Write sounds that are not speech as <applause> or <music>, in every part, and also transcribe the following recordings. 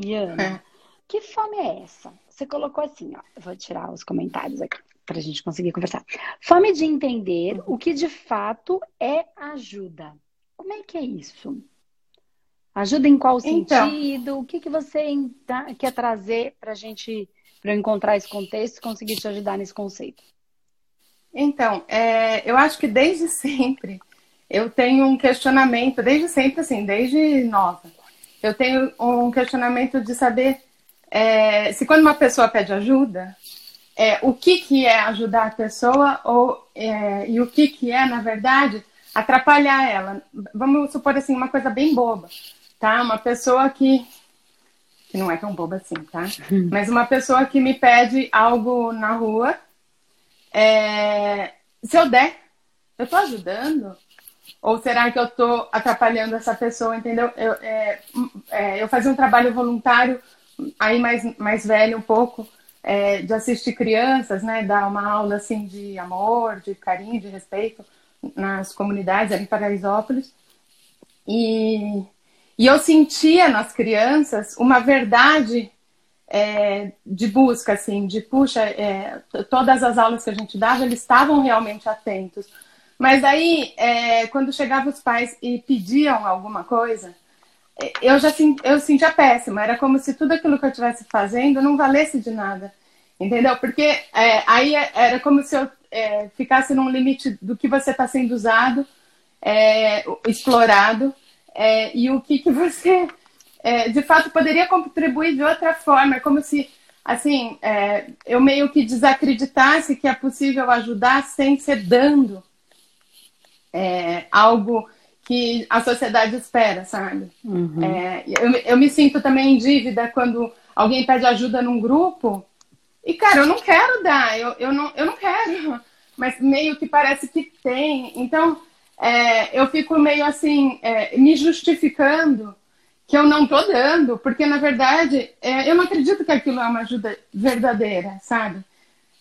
Daiane, é. que fome é essa? Você colocou assim, ó. Eu vou tirar os comentários aqui para a gente conseguir conversar. Fome de entender o que de fato é ajuda. Como é que é isso? Ajuda em qual então, sentido? O que, que você quer trazer para a gente, para eu encontrar esse contexto e conseguir te ajudar nesse conceito? Então, é, eu acho que desde <laughs> sempre eu tenho um questionamento, desde sempre, assim, desde nova, eu tenho um questionamento de saber é, se quando uma pessoa pede ajuda, é, o que, que é ajudar a pessoa ou, é, e o que, que é, na verdade, atrapalhar ela. Vamos supor assim, uma coisa bem boba, tá? Uma pessoa que. que não é tão boba assim, tá? Hum. Mas uma pessoa que me pede algo na rua é, se eu der, eu estou ajudando? Ou será que eu estou atrapalhando essa pessoa, entendeu? Eu, é, é, eu fazia um trabalho voluntário, aí mais, mais velho um pouco, é, de assistir crianças, né? Dar uma aula, assim, de amor, de carinho, de respeito nas comunidades ali em Paraisópolis. E, e eu sentia nas crianças uma verdade é, de busca, assim, de puxa, é, todas as aulas que a gente dava, eles estavam realmente atentos. Mas aí, é, quando chegavam os pais e pediam alguma coisa, é, eu já eu sentia péssima. Era como se tudo aquilo que eu estivesse fazendo não valesse de nada. Entendeu? Porque é, aí é, era como se eu é, ficasse num limite do que você está sendo usado, explorado, e o que, que você é, de fato poderia contribuir de outra forma. É como se, assim, é, eu meio que desacreditasse que é possível ajudar sem ser dando é, algo que a sociedade espera, sabe? Uhum. É, eu, eu me sinto também em dívida quando alguém pede ajuda num grupo e, cara, eu não quero dar, eu, eu, não, eu não quero, <laughs> mas meio que parece que tem. Então, é, eu fico meio assim, é, me justificando que eu não estou dando, porque na verdade é, eu não acredito que aquilo é uma ajuda verdadeira, sabe?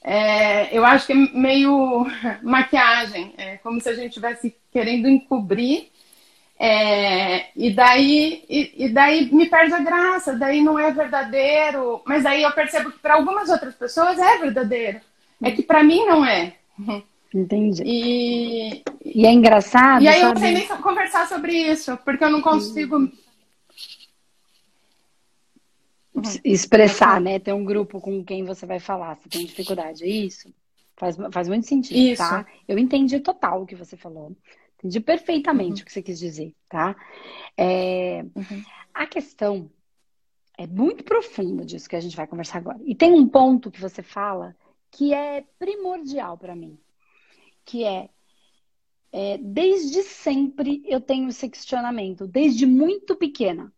É, eu acho que é meio <laughs> maquiagem, é como se a gente estivesse querendo encobrir, é, e, daí, e, e, daí me perde a graça, daí não é verdadeiro, mas aí eu percebo que para algumas outras pessoas é verdadeiro, é que para mim não é. Entendi. E, e é engraçado. E aí sabe? eu não sei nem conversar sobre isso, porque eu não consigo. Expressar, né? Ter um grupo com quem você vai falar. Você tem dificuldade, é isso? Faz, faz muito sentido, isso. tá? Eu entendi total o que você falou. Entendi perfeitamente uhum. o que você quis dizer, tá? É, uhum. A questão é muito profunda disso que a gente vai conversar agora. E tem um ponto que você fala que é primordial para mim, que é, é, desde sempre eu tenho esse questionamento, desde muito pequena.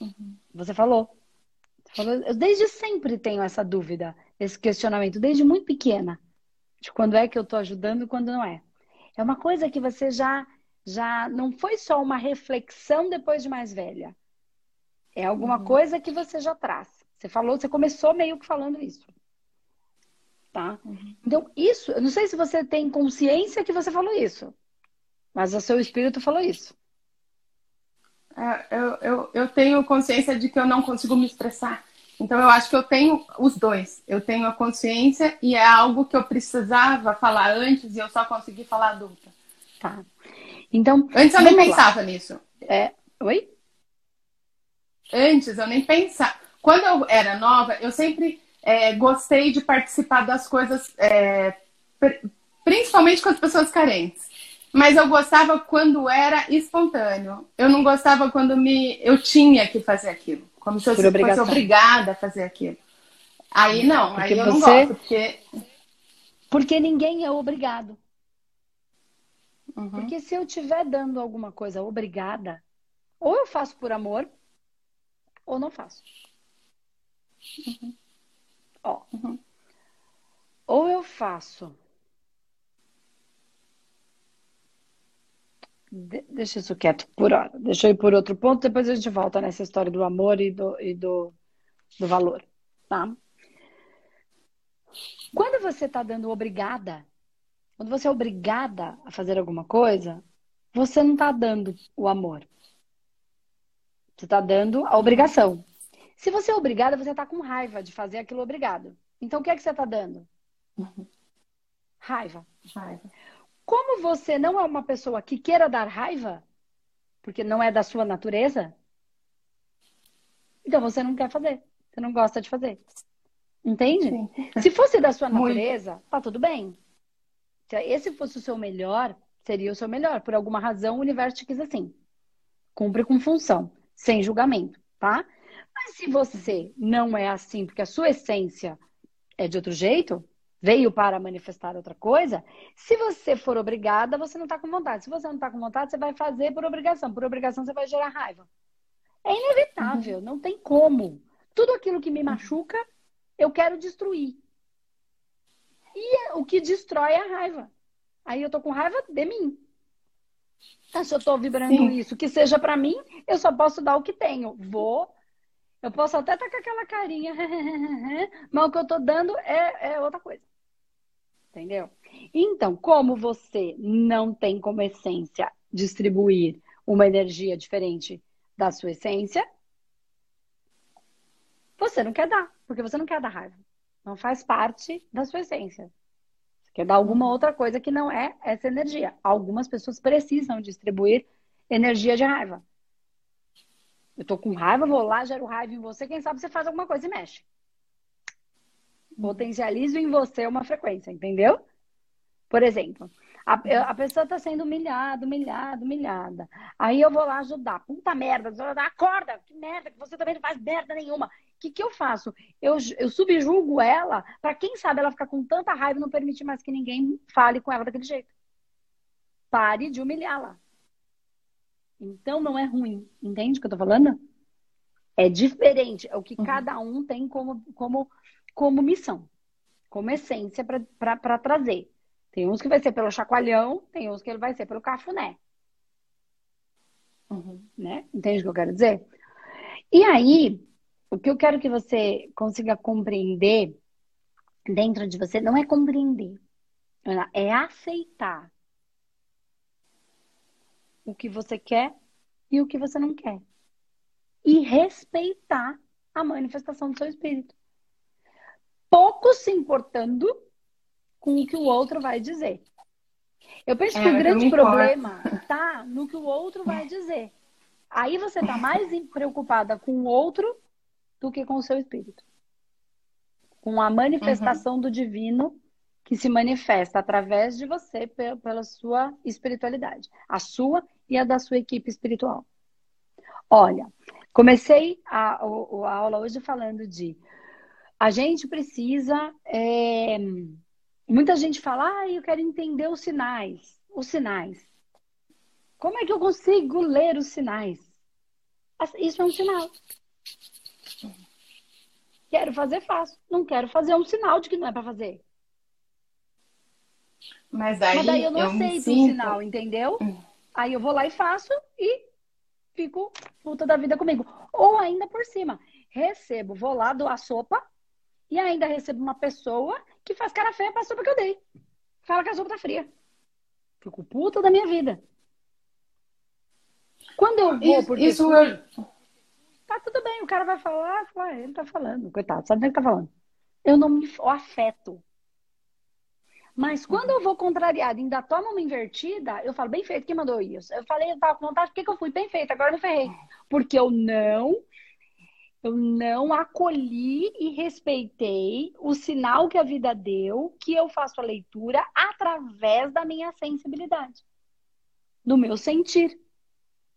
Uhum. Você falou. Você falou. Eu desde sempre tenho essa dúvida, esse questionamento, desde muito pequena. De quando é que eu estou ajudando e quando não é. É uma coisa que você já, já não foi só uma reflexão depois de mais velha. É alguma uhum. coisa que você já traz. Você falou, você começou meio que falando isso. Tá? Uhum. Então, isso, eu não sei se você tem consciência que você falou isso, mas o seu espírito falou isso. É, eu, eu, eu tenho consciência de que eu não consigo me expressar. Então, eu acho que eu tenho os dois. Eu tenho a consciência e é algo que eu precisava falar antes e eu só consegui falar adulta. Tá. Então. Antes eu nem pensava nisso. É... Oi? Antes eu nem pensava. Quando eu era nova, eu sempre é, gostei de participar das coisas, é, principalmente com as pessoas carentes. Mas eu gostava quando era espontâneo. Eu não gostava quando me eu tinha que fazer aquilo. Como se eu fosse obrigada a fazer aquilo. Aí não, porque aí eu você... não gosto, porque. Porque ninguém é obrigado. Uhum. Porque se eu estiver dando alguma coisa obrigada, ou eu faço por amor, ou não faço. Uhum. Ó, uhum. Ou eu faço De deixa isso quieto por hora. Deixa eu ir por outro ponto, depois a gente volta nessa história do amor e do, e do, do valor, tá? Quando você está dando obrigada, quando você é obrigada a fazer alguma coisa, você não está dando o amor. Você está dando a obrigação. Se você é obrigada, você está com raiva de fazer aquilo obrigado. Então, o que é que você está dando? Raiva. Raiva. Como você não é uma pessoa que queira dar raiva, porque não é da sua natureza, então você não quer fazer. Você não gosta de fazer. Entende? Sim. Se fosse da sua natureza, Muito. tá tudo bem. Se esse fosse o seu melhor, seria o seu melhor. Por alguma razão, o universo te quis assim. Cumpre com função, sem julgamento, tá? Mas se você não é assim, porque a sua essência é de outro jeito, veio para manifestar outra coisa, se você for obrigada, você não está com vontade. Se você não está com vontade, você vai fazer por obrigação. Por obrigação, você vai gerar raiva. É inevitável, uhum. não tem como. Tudo aquilo que me machuca, eu quero destruir. E é o que destrói é a raiva. Aí eu tô com raiva de mim. Tá, se eu tô vibrando Sim. isso, que seja para mim, eu só posso dar o que tenho. Vou. Eu posso até estar tá com aquela carinha, <laughs> mas o que eu tô dando é, é outra coisa. Entendeu? Então, como você não tem como essência distribuir uma energia diferente da sua essência, você não quer dar, porque você não quer dar raiva. Não faz parte da sua essência. Você quer dar alguma outra coisa que não é essa energia. Algumas pessoas precisam distribuir energia de raiva. Eu tô com raiva, vou lá, gero raiva em você, quem sabe você faz alguma coisa e mexe. Potencializo em você uma frequência, entendeu? Por exemplo, a, a pessoa está sendo humilhada, humilhada, humilhada. Aí eu vou lá ajudar. Puta merda, acorda, que merda, que você também não faz merda nenhuma que, que eu faço? Eu, eu subjugo ela para quem sabe ela ficar com tanta raiva e não permitir mais que ninguém fale com ela daquele jeito. Pare de humilhá-la. Então não é ruim. Entende o que eu tô falando? É diferente. É o que uhum. cada um tem como, como, como missão, como essência para trazer. Tem uns que vai ser pelo chacoalhão, tem uns que ele vai ser pelo cafuné. Uhum. Né? Entende o que eu quero dizer? E aí, o que eu quero que você consiga compreender dentro de você não é compreender, é aceitar o que você quer e o que você não quer. E respeitar a manifestação do seu espírito. Pouco se importando com o que o outro vai dizer. Eu penso é, que o grande problema está no que o outro vai dizer. Aí você está mais preocupada com o outro do que com o seu espírito. Com a manifestação uhum. do divino que se manifesta através de você pela sua espiritualidade, a sua e a da sua equipe espiritual. Olha, comecei a, a aula hoje falando de a gente precisa. É, muita gente fala, ah, eu quero entender os sinais. Os sinais. Como é que eu consigo ler os sinais? Isso é um sinal. Quero fazer, faço. Não quero fazer um sinal de que não é para fazer. Mas, aí Mas daí eu não eu aceito o sinal, entendeu? Hum. Aí eu vou lá e faço e fico puta da vida comigo. Ou ainda por cima, recebo, vou lá, dou a sopa e ainda recebo uma pessoa que faz cara feia pra sopa que eu dei. Fala que a sopa tá fria. Fico puta da minha vida. Quando eu vou isso, porque isso eu... Tá tudo bem, o cara vai falar, ah, ele tá falando, coitado, sabe o que ele tá falando? Eu não me afeto. Mas quando eu vou contrariada ainda tomo uma invertida, eu falo, bem feito, quem mandou isso? Eu falei, eu tava com vontade, por que, que eu fui bem feito? Agora eu me ferrei. Porque eu não, eu não acolhi e respeitei o sinal que a vida deu, que eu faço a leitura através da minha sensibilidade, do meu sentir.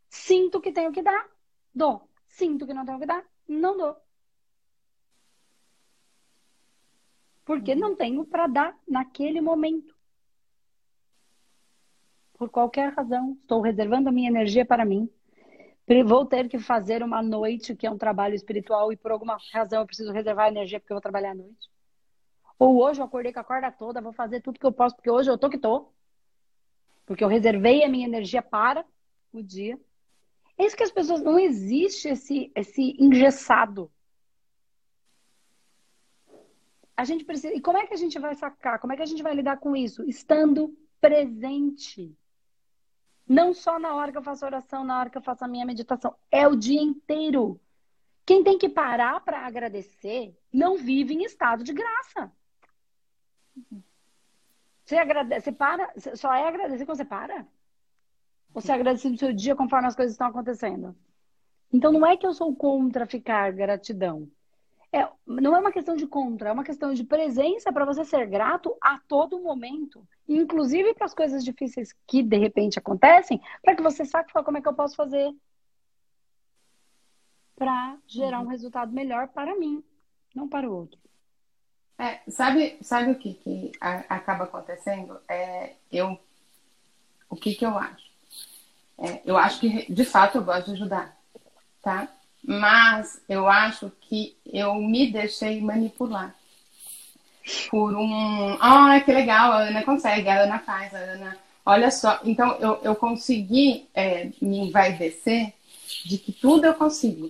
Sinto que tenho que dar, dou. Sinto que não tenho que dar, não dou. Porque não tenho para dar naquele momento. Por qualquer razão, estou reservando a minha energia para mim. Vou ter que fazer uma noite, que é um trabalho espiritual, e por alguma razão eu preciso reservar energia porque eu vou trabalhar à noite. Ou hoje eu acordei com a corda toda, vou fazer tudo que eu posso, porque hoje eu tô que tô. Porque eu reservei a minha energia para o dia. É isso que as pessoas. Não existe esse, esse engessado. A gente precisa. E como é que a gente vai sacar? Como é que a gente vai lidar com isso? Estando presente. Não só na hora que eu faço oração, na hora que eu faço a minha meditação. É o dia inteiro. Quem tem que parar para agradecer não vive em estado de graça. Você agradece, você para, só é agradecer quando você para? Ou você agradece no seu dia conforme as coisas estão acontecendo? Então não é que eu sou contra ficar gratidão. É, não é uma questão de contra, é uma questão de presença para você ser grato a todo momento, inclusive para as coisas difíceis que de repente acontecem, para que você saiba como é que eu posso fazer para gerar um uhum. resultado melhor para mim, não para o outro. É, sabe, sabe o que, que a, acaba acontecendo? É, eu, o que, que eu acho? É, eu acho que, de fato, eu gosto de ajudar, tá? Mas eu acho que eu me deixei manipular por um. Ah, que legal, a Ana consegue, a Ana faz, a Ana. Olha só, então eu, eu consegui é, me envaidecer de que tudo eu consigo.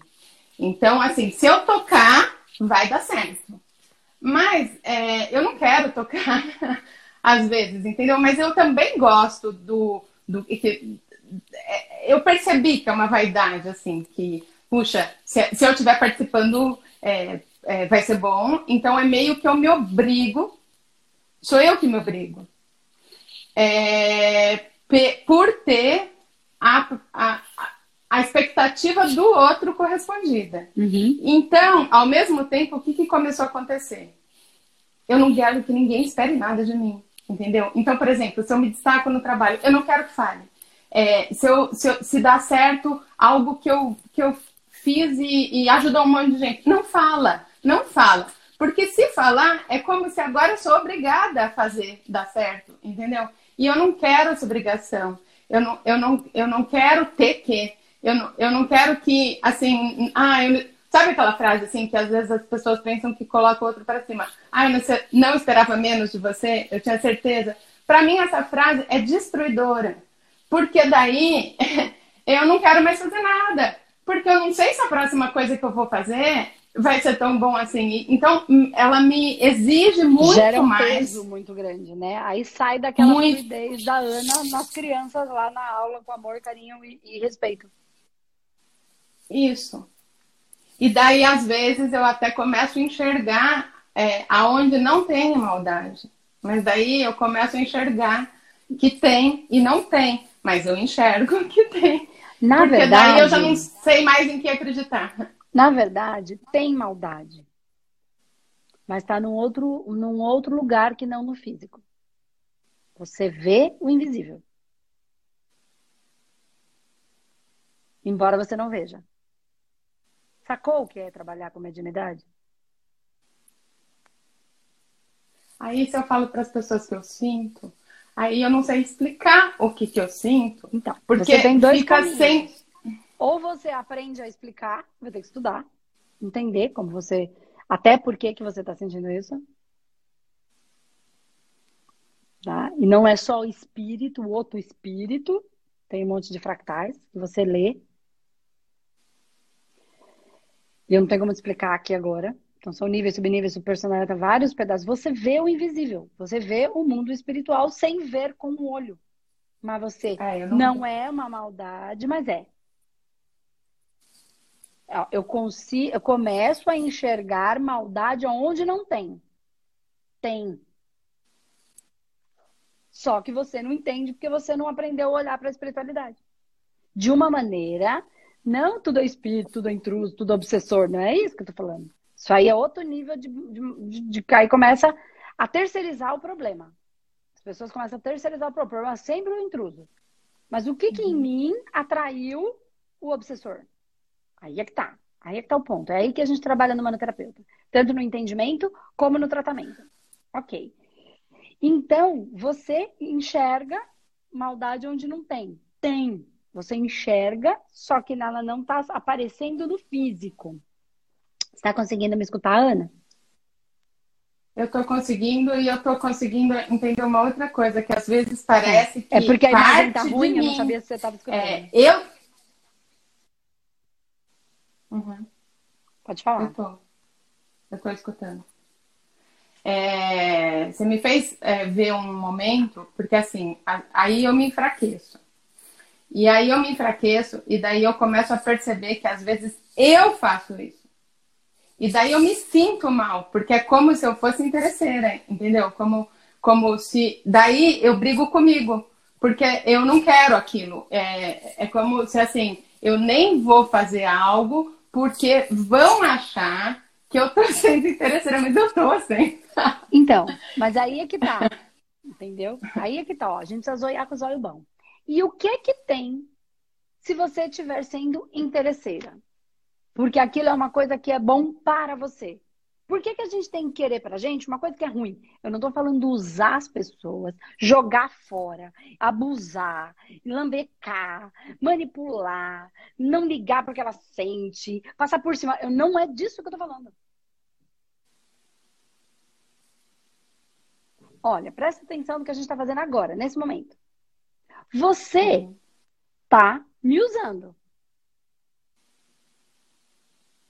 Então, assim, se eu tocar, vai dar certo. Mas é, eu não quero tocar <laughs> às vezes, entendeu? Mas eu também gosto do. do é, eu percebi que é uma vaidade, assim, que puxa, se, se eu estiver participando, é, é, vai ser bom. Então é meio que eu me obrigo, sou eu que me obrigo. É, por ter a, a, a expectativa do outro correspondida. Uhum. Então, ao mesmo tempo, o que, que começou a acontecer? Eu não quero que ninguém espere nada de mim, entendeu? Então, por exemplo, se eu me destaco no trabalho, eu não quero que fale. É, se, eu, se, eu, se dá certo algo que eu, que eu fiz e, e ajudou um monte de gente. Não fala, não fala. Porque se falar, é como se agora eu sou obrigada a fazer dar certo, entendeu? E eu não quero essa obrigação. Eu não, eu não, eu não quero ter que. Eu não, eu não quero que, assim, ah, eu, sabe aquela frase assim que às vezes as pessoas pensam que coloca o outro para cima? Ah, eu não esperava menos de você, eu tinha certeza. Para mim, essa frase é destruidora. Porque daí <laughs> eu não quero mais fazer nada porque eu não sei se a próxima coisa que eu vou fazer vai ser tão bom assim. Então, ela me exige muito Gera um mais. peso muito grande, né? Aí sai daquela muito... fluidez da Ana nas crianças lá na aula com amor, carinho e, e respeito. Isso. E daí, às vezes, eu até começo a enxergar é, aonde não tem maldade. Mas daí eu começo a enxergar que tem e não tem. Mas eu enxergo <laughs> que tem. Na Porque verdade. daí eu já não sei mais em que acreditar. Na verdade, tem maldade. Mas está num outro, num outro lugar que não no físico. Você vê o invisível. Embora você não veja. Sacou o que é trabalhar com mediunidade? Aí, se eu falo para as pessoas que eu sinto, Aí eu não sei explicar o que, que eu sinto. Então, porque você tem dois fica caminhos. sem. Ou você aprende a explicar, vai ter que estudar, entender como você. Até por que, que você está sentindo isso. Tá? E não é só o espírito, o outro espírito. Tem um monte de fractais que você lê. E eu não tenho como explicar aqui agora. Então, são níveis, subníveis, subpersonalidade, vários pedaços. Você vê o invisível. Você vê o mundo espiritual sem ver com o olho. Mas você é, não... não é uma maldade, mas é. Eu, consigo, eu começo a enxergar maldade onde não tem. Tem. Só que você não entende porque você não aprendeu a olhar para a espiritualidade. De uma maneira, não tudo é espírito, tudo é intruso, tudo é obsessor, não é isso que eu tô falando. Isso aí é outro nível de, de, de, de aí começa a terceirizar o problema. As pessoas começam a terceirizar o problema. O problema é sempre o intruso. Mas o que, que em uhum. mim atraiu o obsessor? Aí é que tá. Aí é que tá o ponto. É aí que a gente trabalha no manoterapeuta. Tanto no entendimento como no tratamento. Ok. Então, você enxerga maldade onde não tem. Tem. Você enxerga, só que ela não está aparecendo no físico. Está conseguindo me escutar, Ana? Eu estou conseguindo e eu estou conseguindo entender uma outra coisa, que às vezes parece é. que. É porque a imagem está ruim, eu não sabia se você estava escutando. É, eu. Uhum. Pode falar. Eu tô. Eu tô escutando. É, você me fez é, ver um momento, porque assim, a, aí eu me enfraqueço. E aí eu me enfraqueço e daí eu começo a perceber que às vezes eu faço isso. E daí eu me sinto mal, porque é como se eu fosse interesseira, entendeu? Como, como se. Daí eu brigo comigo, porque eu não quero aquilo. É, é como se assim, eu nem vou fazer algo porque vão achar que eu tô <laughs> sendo interesseira, mas eu tô sendo. Então, mas aí é que tá. Entendeu? Aí é que tá, ó. A gente precisa zoiar com os olhos bons. E o que que tem se você estiver sendo interesseira? Porque aquilo é uma coisa que é bom para você. Por que, que a gente tem que querer pra gente uma coisa que é ruim? Eu não tô falando usar as pessoas, jogar fora, abusar, lambecar, manipular, não ligar porque ela sente, passar por cima. Eu, não é disso que eu tô falando. Olha, presta atenção no que a gente está fazendo agora, nesse momento. Você tá me usando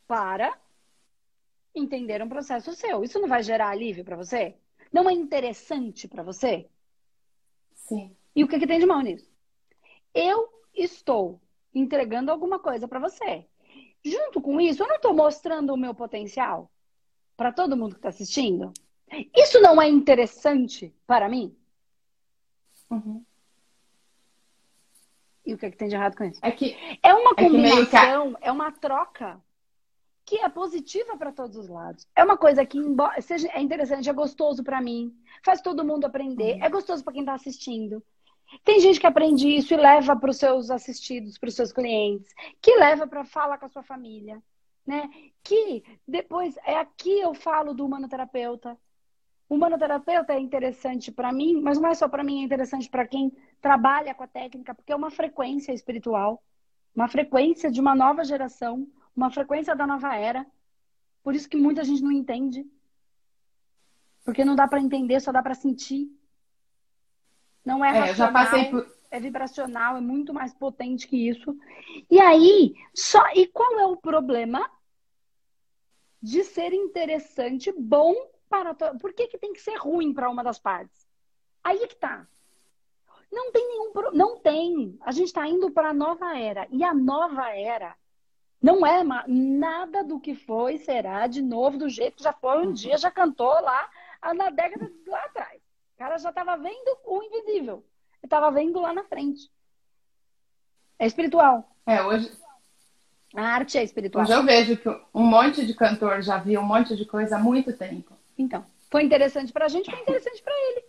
para entender um processo seu. Isso não vai gerar alívio para você? Não é interessante para você? Sim. E o que, que tem de mal nisso? Eu estou entregando alguma coisa para você. Junto com isso, eu não estou mostrando o meu potencial para todo mundo que está assistindo? Isso não é interessante para mim? Uhum. E o que, é que tem de errado com isso? É que é uma combinação, é, que... é uma troca que é positiva para todos os lados. É uma coisa que embora seja é interessante, é gostoso para mim, faz todo mundo aprender, uhum. é gostoso para quem está assistindo. Tem gente que aprende isso e leva para os seus assistidos, para os seus clientes, que leva para falar com a sua família, né? Que depois é aqui eu falo do humanoterapeuta, o humanoterapeuta é interessante para mim, mas não é só para mim, é interessante para quem trabalha com a técnica, porque é uma frequência espiritual, uma frequência de uma nova geração, uma frequência da nova era. Por isso que muita gente não entende. Porque não dá para entender, só dá para sentir. Não é, é racional, já passei por... é vibracional, é muito mais potente que isso. E aí, só e qual é o problema de ser interessante, bom para to... Por que, que tem que ser ruim para uma das partes? Aí que tá. Não tem nenhum pro... não tem. A gente está indo para a nova era e a nova era não é nada do que foi será de novo do jeito que já foi um dia já cantou lá na década lá atrás. O cara já estava vendo o invisível. Ele estava vendo lá na frente. É espiritual. É, hoje, a arte é espiritual. Hoje eu vejo que um monte de cantor já viu um monte de coisa há muito tempo. Então, foi interessante para a gente, foi interessante para ele.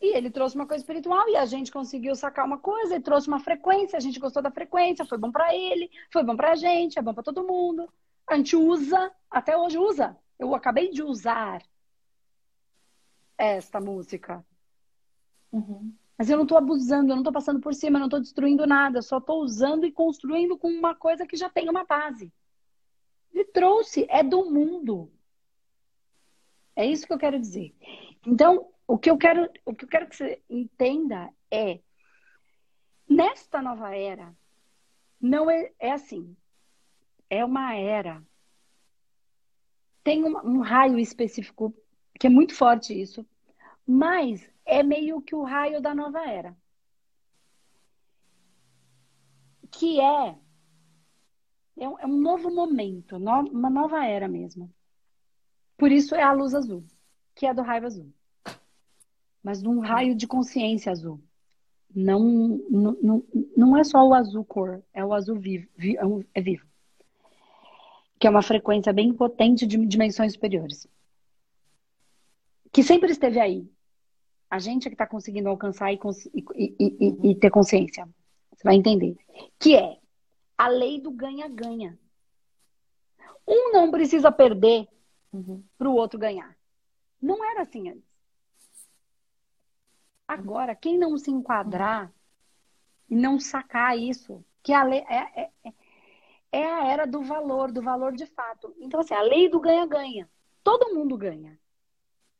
E ele trouxe uma coisa espiritual e a gente conseguiu sacar uma coisa, ele trouxe uma frequência, a gente gostou da frequência, foi bom para ele, foi bom para a gente, é bom para todo mundo. A gente usa, até hoje usa. Eu acabei de usar esta música. Uhum. Mas eu não estou abusando, eu não estou passando por cima, eu não estou destruindo nada, eu só estou usando e construindo com uma coisa que já tem uma base. Ele trouxe, é do mundo. É isso que eu quero dizer. Então, o que eu quero, o que eu quero que você entenda é nesta nova era não é, é assim. É uma era. Tem um, um raio específico que é muito forte isso, mas é meio que o raio da nova era. Que é é um, é um novo momento, no, uma nova era mesmo. Por isso é a luz azul, que é do raio azul. Mas num raio de consciência azul. Não, não, não, é só o azul cor, é o azul vivo, é, é vivo. Que é uma frequência bem potente de dimensões superiores. Que sempre esteve aí. A gente é que está conseguindo alcançar e, e, e, e ter consciência. Você vai entender. Que é a lei do ganha-ganha. Um não precisa perder uhum. para o outro ganhar. Não era assim antes. Agora, quem não se enquadrar e não sacar isso, que a lei é, é, é, é a era do valor, do valor de fato. Então, assim, a lei do ganha-ganha. Todo mundo ganha.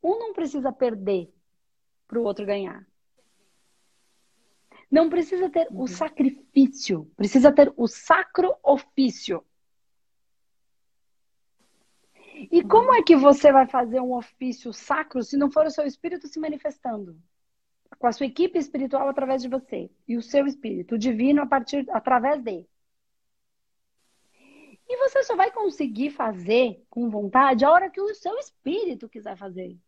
Um não precisa perder para o outro ganhar. Não precisa ter uhum. o sacrifício, precisa ter o sacro ofício. E como é que você vai fazer um ofício sacro se não for o seu espírito se manifestando? Com a sua equipe espiritual através de você e o seu espírito, o divino a partir através dele. E você só vai conseguir fazer com vontade a hora que o seu espírito quiser fazer.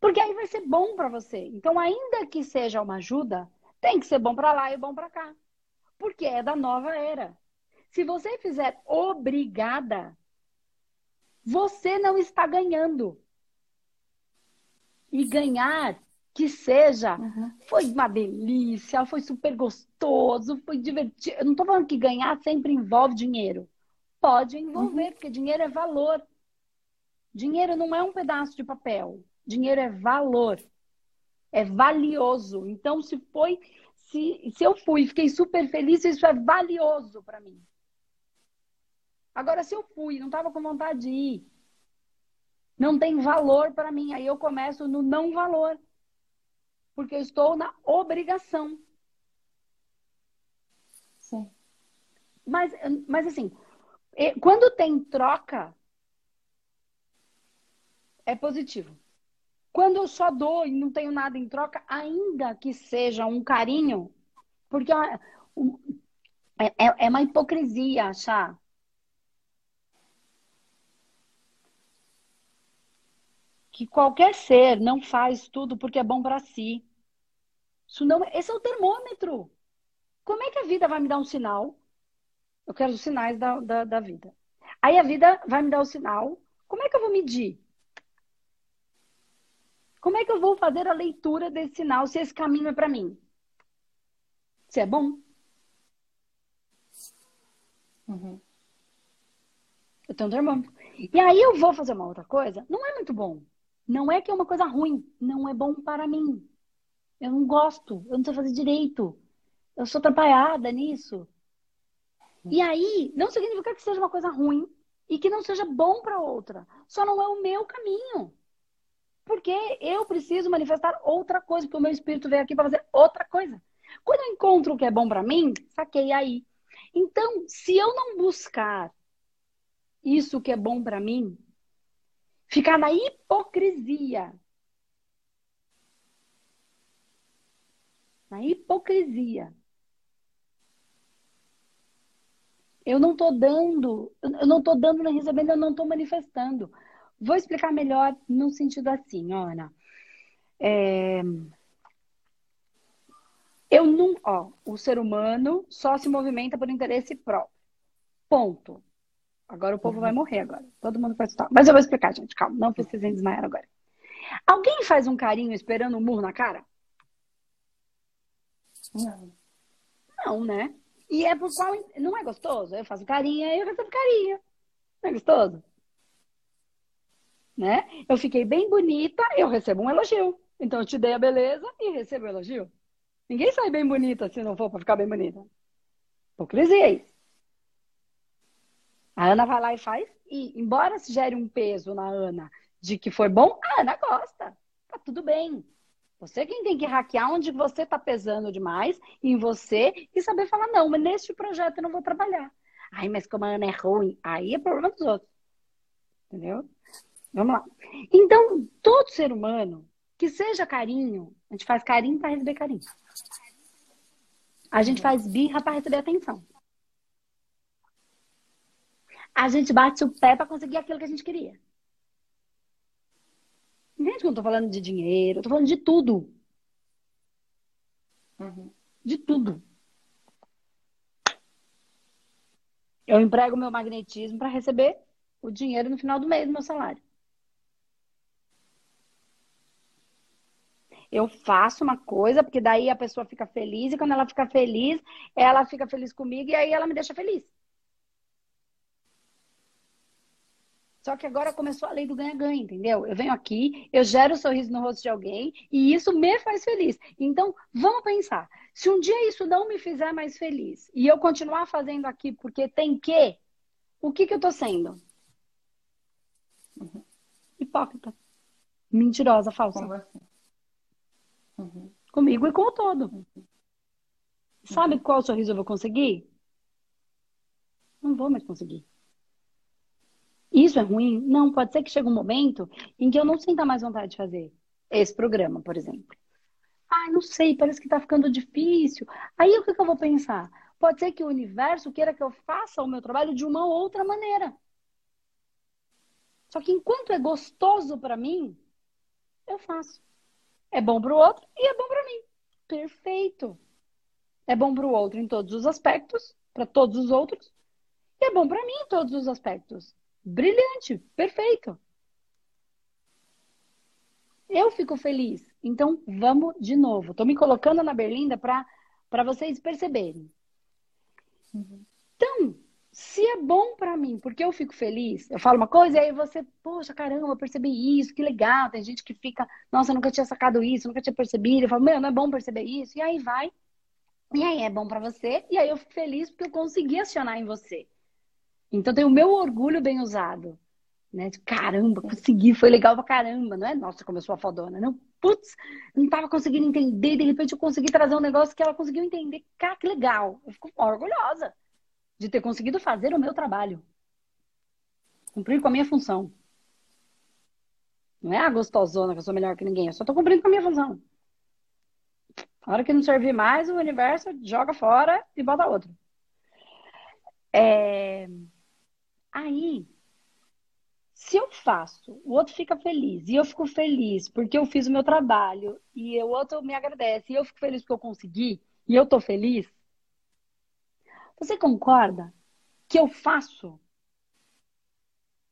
Porque aí vai ser bom para você. Então, ainda que seja uma ajuda, tem que ser bom para lá e bom para cá. Porque é da nova era. Se você fizer obrigada, você não está ganhando. E ganhar que seja, uhum. foi uma delícia, foi super gostoso, foi divertido. Eu não estou falando que ganhar sempre envolve dinheiro. Pode envolver, uhum. porque dinheiro é valor. Dinheiro não é um pedaço de papel. Dinheiro é valor. É valioso. Então, se foi, se, se eu fui e fiquei super feliz, isso é valioso para mim. Agora, se eu fui, não estava com vontade de ir, não tem valor para mim. Aí eu começo no não valor. Porque eu estou na obrigação. Sim. Mas, mas assim, quando tem troca, é positivo. Quando eu só dou e não tenho nada em troca, ainda que seja um carinho, porque é, é, é uma hipocrisia achar que qualquer ser não faz tudo porque é bom para si. Isso não, esse é o termômetro. Como é que a vida vai me dar um sinal eu quero os sinais da, da, da vida. Aí a vida vai me dar o sinal. Como é que eu vou medir? Como é que eu vou fazer a leitura desse sinal se esse caminho é para mim? Se é bom? Uhum. Eu tenho um termômetro. E aí eu vou fazer uma outra coisa. Não é muito bom. Não é que é uma coisa ruim. Não é bom para mim. Eu não gosto. Eu não sei fazer direito. Eu sou atrapalhada nisso. E aí, não significa que seja uma coisa ruim e que não seja bom para outra. Só não é o meu caminho. Porque eu preciso manifestar outra coisa, porque o meu espírito veio aqui para fazer outra coisa. Quando eu encontro o que é bom para mim, saquei aí. Então, se eu não buscar isso que é bom para mim, ficar na hipocrisia. Na hipocrisia Eu não estou dando, eu não estou dando nem recebendo, eu não estou manifestando. Vou explicar melhor no sentido assim, Ana. É... Eu não, ó, o ser humano só se movimenta por interesse próprio. Ponto. Agora o povo vai morrer agora. Todo mundo vai estar. Mas eu vou explicar, gente. Calma, não precisem desmaiar agora. Alguém faz um carinho esperando um murro na cara? Não. Não, né? E é por qual. Não é gostoso? Eu faço carinha e eu recebo carinha. Não é gostoso? Né? Eu fiquei bem bonita, eu recebo um elogio. Então eu te dei a beleza e recebo o elogio. Ninguém sai bem bonita se não for para ficar bem bonita. Hipocrisia isso. A Ana vai lá e faz, e embora se gere um peso na Ana de que foi bom, a Ana gosta. Tá tudo bem. Você quem tem que hackear onde você está pesando demais em você e saber falar, não, mas neste projeto eu não vou trabalhar. Ai, mas como a Ana é ruim, aí é problema dos outros. Entendeu? Vamos lá. Então, todo ser humano, que seja carinho, a gente faz carinho para receber carinho. A gente faz birra para receber atenção. A gente bate o pé para conseguir aquilo que a gente queria. Entende que eu não tô falando de dinheiro, eu tô falando de tudo. Uhum. De tudo. Eu emprego meu magnetismo para receber o dinheiro no final do mês do meu salário. Eu faço uma coisa, porque daí a pessoa fica feliz, e quando ela fica feliz, ela fica feliz comigo e aí ela me deixa feliz. Só que agora começou a lei do ganha-ganha, entendeu? Eu venho aqui, eu gero um sorriso no rosto de alguém e isso me faz feliz. Então, vamos pensar. Se um dia isso não me fizer mais feliz e eu continuar fazendo aqui porque tem que, o que, que eu tô sendo? Uhum. Hipócrita. Mentirosa, falsa. Uhum. Comigo e com o todo. Uhum. Sabe qual sorriso eu vou conseguir? Não vou mais conseguir. Isso é ruim? Não, pode ser que chegue um momento em que eu não sinta mais vontade de fazer esse programa, por exemplo. Ai, não sei, parece que tá ficando difícil. Aí o que, que eu vou pensar? Pode ser que o universo queira que eu faça o meu trabalho de uma outra maneira. Só que enquanto é gostoso para mim, eu faço. É bom para o outro e é bom para mim. Perfeito. É bom para o outro em todos os aspectos, para todos os outros, e é bom para mim em todos os aspectos. Brilhante, perfeito. Eu fico feliz. Então, vamos de novo. Estou me colocando na berlinda para vocês perceberem. Então, se é bom para mim, porque eu fico feliz, eu falo uma coisa e aí você, poxa, caramba, eu percebi isso, que legal. Tem gente que fica, nossa, eu nunca tinha sacado isso, nunca tinha percebido. Eu falo, meu, não é bom perceber isso. E aí vai. E aí é bom para você. E aí eu fico feliz porque eu consegui acionar em você. Então tem o meu orgulho bem usado. Né? Caramba, consegui, foi legal pra caramba. Não é, nossa, sou a fodona. Não, putz, não tava conseguindo entender. De repente eu consegui trazer um negócio que ela conseguiu entender. Cara, que legal. Eu fico orgulhosa de ter conseguido fazer o meu trabalho. Cumprir com a minha função. Não é a gostosona que eu sou melhor que ninguém. Eu só tô cumprindo com a minha função. A hora que não servir mais, o universo joga fora e bota outro. É... Aí, se eu faço, o outro fica feliz e eu fico feliz porque eu fiz o meu trabalho e o outro me agradece e eu fico feliz porque eu consegui e eu tô feliz, você concorda que eu faço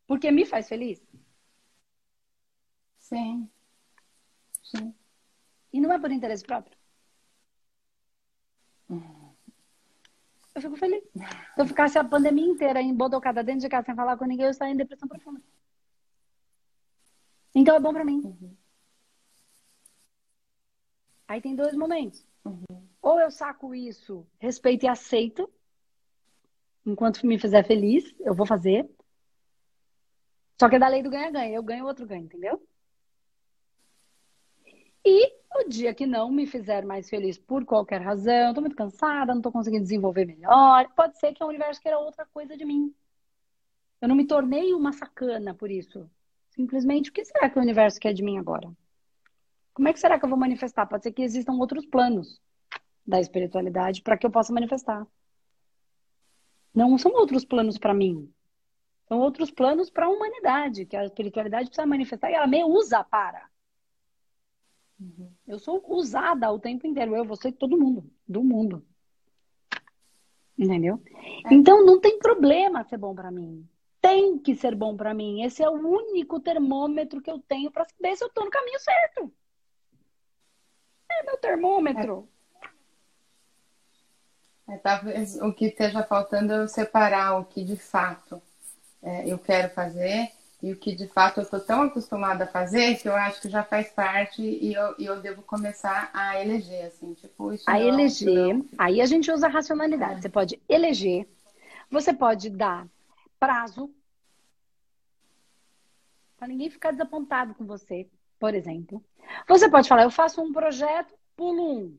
porque me faz feliz? Sim. Sim. E não é por interesse próprio? Eu fico feliz. Se eu ficasse a pandemia inteira embodocada dentro de casa sem falar com ninguém, eu estaria em depressão profunda. Então é bom pra mim. Uhum. Aí tem dois momentos. Uhum. Ou eu saco isso, respeito e aceito. Enquanto me fizer feliz, eu vou fazer. Só que é da lei do ganha-ganha. Eu ganho, o outro ganha, entendeu? E o dia que não me fizer mais feliz por qualquer razão, tô muito cansada, não tô conseguindo desenvolver melhor, pode ser que o universo queira outra coisa de mim. Eu não me tornei uma sacana por isso. Simplesmente, o que será que o universo quer de mim agora? Como é que será que eu vou manifestar? Pode ser que existam outros planos da espiritualidade para que eu possa manifestar. Não são outros planos para mim. São outros planos para a humanidade, que a espiritualidade precisa manifestar e ela me usa para. Uhum. Eu sou usada o tempo inteiro. Eu, você, todo mundo. Do mundo. Entendeu? É. Então não tem problema ser bom para mim. Tem que ser bom para mim. Esse é o único termômetro que eu tenho para saber se eu tô no caminho certo. É meu termômetro. É. É, talvez o que esteja faltando é eu separar o que de fato é, eu quero fazer e o que de fato eu estou tão acostumada a fazer que eu acho que já faz parte e eu, e eu devo começar a eleger, assim, tipo, isso A não, eleger, não... aí a gente usa a racionalidade. É. Você pode eleger, você pode dar prazo para ninguém ficar desapontado com você, por exemplo. Você pode falar, eu faço um projeto, pulo um.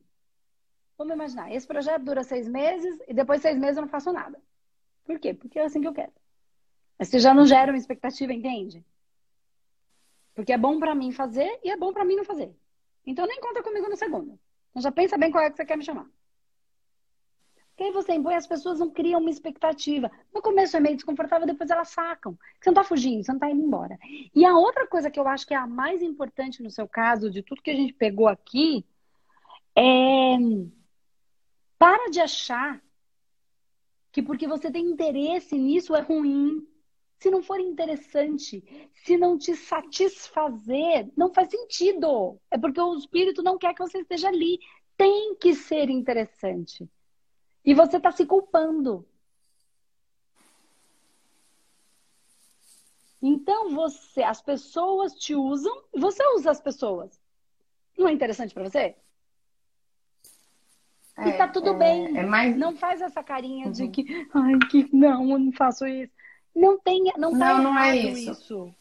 Vamos imaginar, esse projeto dura seis meses e depois de seis meses eu não faço nada. Por quê? Porque é assim que eu quero. Mas você já não gera uma expectativa, entende? Porque é bom para mim fazer e é bom para mim não fazer. Então nem conta comigo no segundo. Então já pensa bem qual é que você quer me chamar. Porque aí você impõe, as pessoas não criam uma expectativa. No começo é meio desconfortável, depois elas sacam. Você não tá fugindo, você não tá indo embora. E a outra coisa que eu acho que é a mais importante no seu caso, de tudo que a gente pegou aqui, é. Para de achar que porque você tem interesse nisso é ruim se não for interessante, se não te satisfazer, não faz sentido. É porque o espírito não quer que você esteja ali. Tem que ser interessante. E você está se culpando. Então você, as pessoas te usam e você usa as pessoas. Não é interessante para você? É, e tá tudo é, bem. É mais... Não faz essa carinha uhum. de que, ai, que não, eu não faço isso. Não tem, não tá não, não é isso. isso.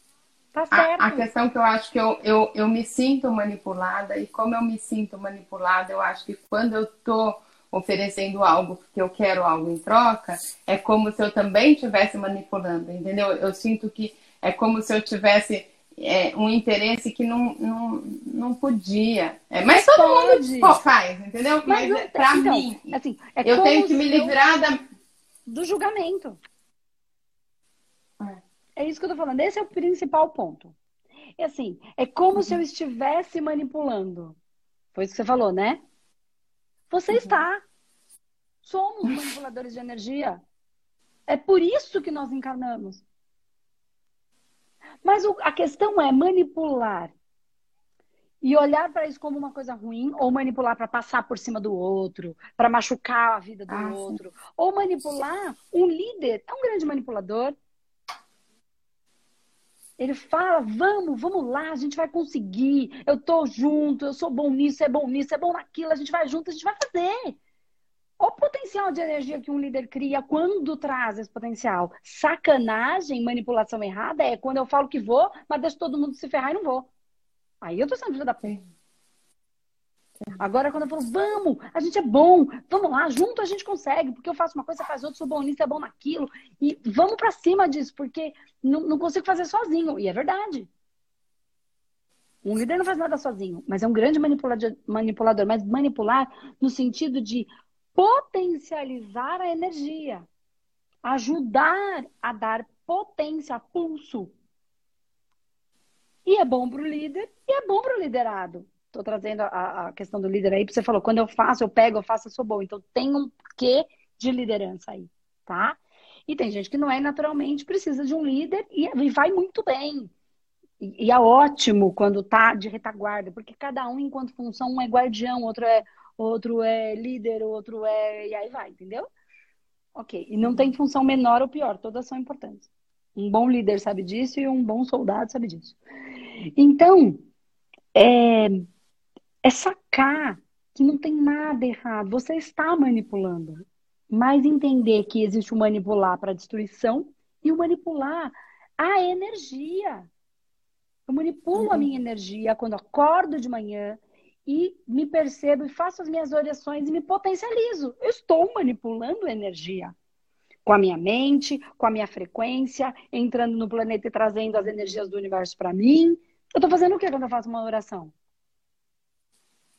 Tá certo. A, a, questão que eu acho que eu, eu, eu me sinto manipulada e como eu me sinto manipulada, eu acho que quando eu tô oferecendo algo porque eu quero algo em troca, é como se eu também estivesse manipulando, entendeu? Eu sinto que é como se eu estivesse é, um interesse que não, não, não podia. É, mas, todo pode. mundo faz, entendeu? Mas, mas é, para então, mim, assim, é eu tenho que me livrar da... do julgamento. É. isso que eu tô falando. Esse é o principal ponto. É assim, é como uhum. se eu estivesse manipulando. Foi isso que você falou, né? Você uhum. está. Somos manipuladores de energia. É por isso que nós encarnamos. Mas o, a questão é manipular e olhar para isso como uma coisa ruim, ou manipular para passar por cima do outro, para machucar a vida do ah, outro, sim. ou manipular um líder, é um grande manipulador. Ele fala: vamos, vamos lá, a gente vai conseguir, eu tô junto, eu sou bom nisso, é bom nisso, é bom naquilo, a gente vai junto, a gente vai fazer. O potencial de energia que um líder cria quando traz esse potencial. Sacanagem, manipulação errada é quando eu falo que vou, mas deixo todo mundo se ferrar e não vou. Aí eu tô sendo filha da p. Agora, quando eu falo, vamos, a gente é bom, vamos lá, junto a gente consegue, porque eu faço uma coisa, você faz outra, sou bom nisso, é bom naquilo, e vamos para cima disso, porque não, não consigo fazer sozinho. E é verdade. Um líder não faz nada sozinho, mas é um grande manipulador, manipulador. Mas manipular no sentido de potencializar a energia, ajudar a dar potência, pulso. E é bom para o líder e é bom para o liderado. Estou trazendo a, a, questão do líder aí, porque você falou, quando eu faço, eu pego, eu faço, eu sou bom. Então tem um quê de liderança aí, tá? E tem gente que não é naturalmente, precisa de um líder e, e vai muito bem. E, e, é ótimo quando tá de retaguarda, porque cada um, enquanto função, um é guardião, outro é outro é líder, outro é. E aí vai, entendeu? Ok. E não tem função menor ou pior, todas são importantes. Um bom líder sabe disso e um bom soldado sabe disso. Então, é, é sacar que não tem nada errado. Você está manipulando. Mas entender que existe o manipular para destruição e o manipular a energia. Eu manipulo uhum. a minha energia quando acordo de manhã, e me percebo e faço as minhas orações e me potencializo. Eu estou manipulando energia com a minha mente, com a minha frequência, entrando no planeta e trazendo as energias do universo para mim. Eu estou fazendo o que quando eu faço uma oração?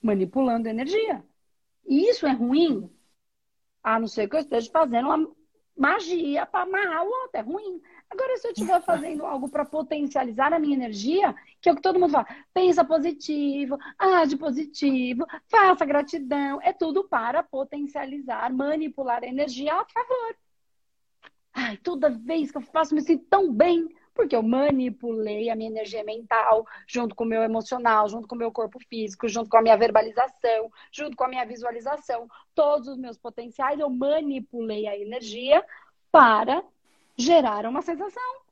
Manipulando energia. E isso é ruim? A não ser que eu esteja fazendo uma magia para amarrar o outro. É ruim. Agora, se eu estiver <laughs> fazendo algo para potencializar a minha energia, que é o que todo mundo fala, pensa positivo, age positivo, faça gratidão, é tudo para potencializar, manipular a energia a favor. Ai, toda vez que eu faço, me sinto tão bem, porque eu manipulei a minha energia mental, junto com o meu emocional, junto com o meu corpo físico, junto com a minha verbalização, junto com a minha visualização, todos os meus potenciais, eu manipulei a energia para gerar uma sensação.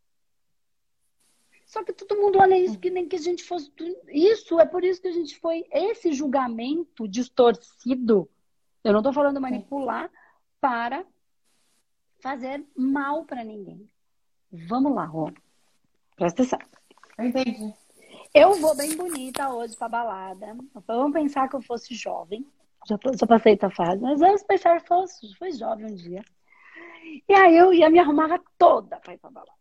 Só que todo mundo olha isso que nem que a gente fosse. Isso é por isso que a gente foi. Esse julgamento distorcido. Eu não estou falando manipular para fazer mal para ninguém. Vamos lá, Rô. Presta atenção. Eu entendi. Eu vou bem bonita hoje pra balada. Vamos pensar que eu fosse jovem. Já, já passei essa fase, mas vamos pensar que fosse, fui jovem um dia. E aí eu ia me arrumava toda para ir pra balada.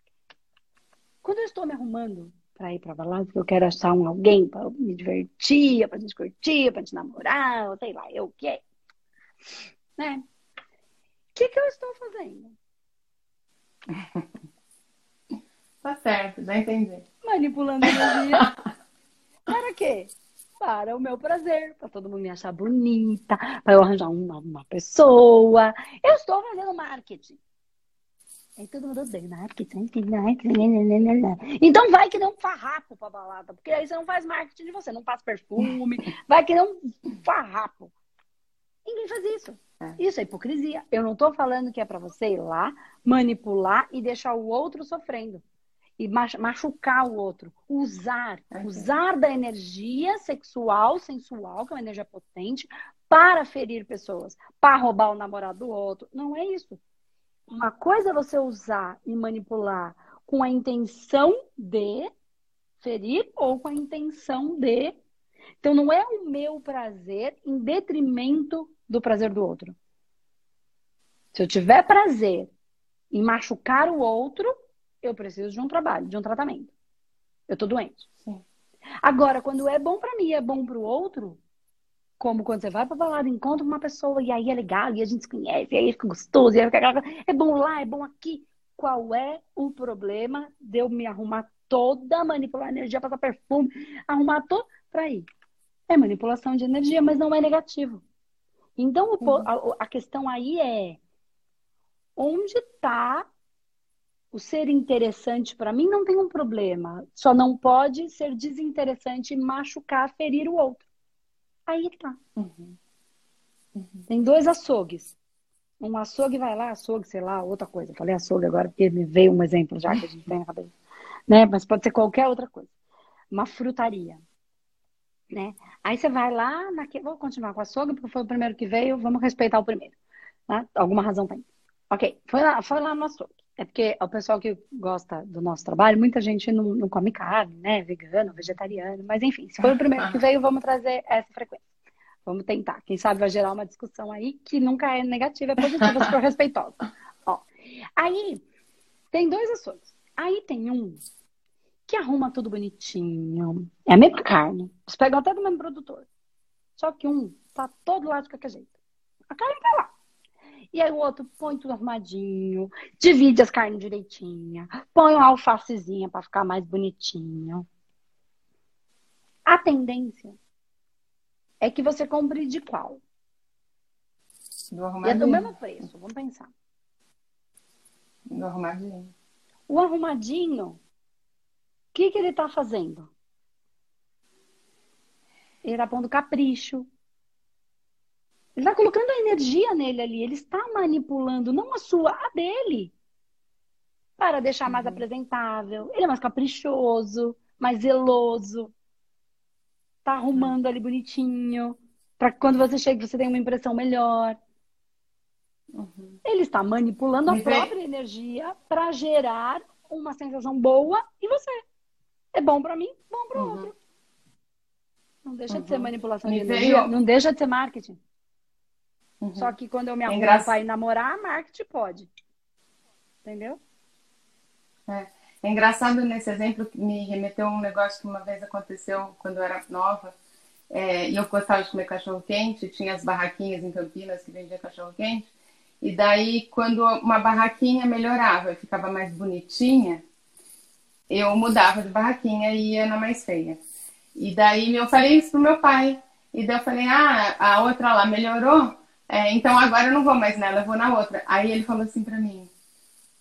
Quando eu estou me arrumando para ir pra balada, porque eu quero achar um alguém para me divertir, pra gente curtir, pra gente namorar, sei lá, eu o quê? Né? O que, que eu estou fazendo? <laughs> tá certo, já entendi. Manipulando energia. <laughs> para quê? para o meu prazer, para todo mundo me achar bonita, para eu arranjar uma, uma pessoa. Eu estou fazendo marketing. Aí todo mundo odeia marketing. Então vai que não farrapo pra balada, porque aí você não faz marketing de você, não passa perfume, vai que não farrapo. Ninguém faz isso. É. Isso é hipocrisia. Eu não tô falando que é para você ir lá, manipular e deixar o outro sofrendo e machucar o outro. Usar, usar da energia sexual, sensual, que é uma energia potente, para ferir pessoas, para roubar o namorado do outro. Não é isso. Uma coisa é você usar e manipular com a intenção de ferir ou com a intenção de. Então, não é o meu prazer em detrimento do prazer do outro. Se eu tiver prazer em machucar o outro, eu preciso de um trabalho, de um tratamento. Eu tô doente. Sim. Agora, quando é bom para mim, é bom para o outro, como quando você vai pra balada, encontra uma pessoa e aí é legal, e a gente se conhece, e aí fica gostoso, e aí fica... é bom lá, é bom aqui. Qual é o problema de eu me arrumar toda, manipular energia, passar perfume, arrumar todo pra ir? É manipulação de energia, mas não é negativo. Então, uhum. a, a questão aí é onde está o ser interessante para mim não tem um problema. Só não pode ser desinteressante e machucar, ferir o outro. Aí tá. Uhum. Uhum. Tem dois açougues. Um açougue vai lá, açougue, sei lá, outra coisa. Falei açougue agora porque me veio um exemplo já que a gente tem na cabeça. <laughs> Né? Mas pode ser qualquer outra coisa. Uma frutaria. Né? Aí você vai lá, naquele... vou continuar com o açougue, porque foi o primeiro que veio, vamos respeitar o primeiro. Tá? Alguma razão tem. Ok, foi lá, foi lá no açougue. É porque o pessoal que gosta do nosso trabalho, muita gente não, não come carne, né? Vegano, vegetariano, mas enfim, se foi o primeiro que veio, vamos trazer essa frequência. Vamos tentar. Quem sabe vai gerar uma discussão aí que nunca é negativa, é positiva, se for respeitosa. <laughs> Ó, aí, tem dois assuntos. Aí tem um que arruma tudo bonitinho. É a mesma carne. Eles pegam até do mesmo produtor. Só que um tá todo lá de qualquer jeito. A carne tá lá. E aí o outro põe tudo arrumadinho, divide as carnes direitinha, põe uma alfacezinha para ficar mais bonitinho. A tendência é que você compre de qual? Do arrumadinho. E é do mesmo preço, vamos pensar. Do arrumadinho. O arrumadinho, o que, que ele está fazendo? Ele está pondo capricho, ele está colocando a energia nele ali. Ele está manipulando, não a sua, a dele. Para deixar mais uhum. apresentável. Ele é mais caprichoso, mais zeloso. Tá arrumando ali bonitinho. Para que quando você chega, você tenha uma impressão melhor. Uhum. Ele está manipulando a própria energia para gerar uma sensação boa em você. É bom para mim, bom para o uhum. outro. Não deixa de ser uhum. manipulação Me de energia, veio... não deixa de ser marketing. Uhum. Só que quando eu me é arrumo é para ir namorar, marketing pode. Entendeu? É. é engraçado nesse exemplo que me remeteu a um negócio que uma vez aconteceu quando eu era nova. É, e eu gostava de comer cachorro quente, tinha as barraquinhas em Campinas que vendia cachorro quente. E daí, quando uma barraquinha melhorava e ficava mais bonitinha, eu mudava de barraquinha e ia na mais feia. E daí eu falei isso pro meu pai. E daí eu falei, ah, a outra lá melhorou? É, então agora eu não vou mais nela, eu vou na outra. Aí ele falou assim para mim: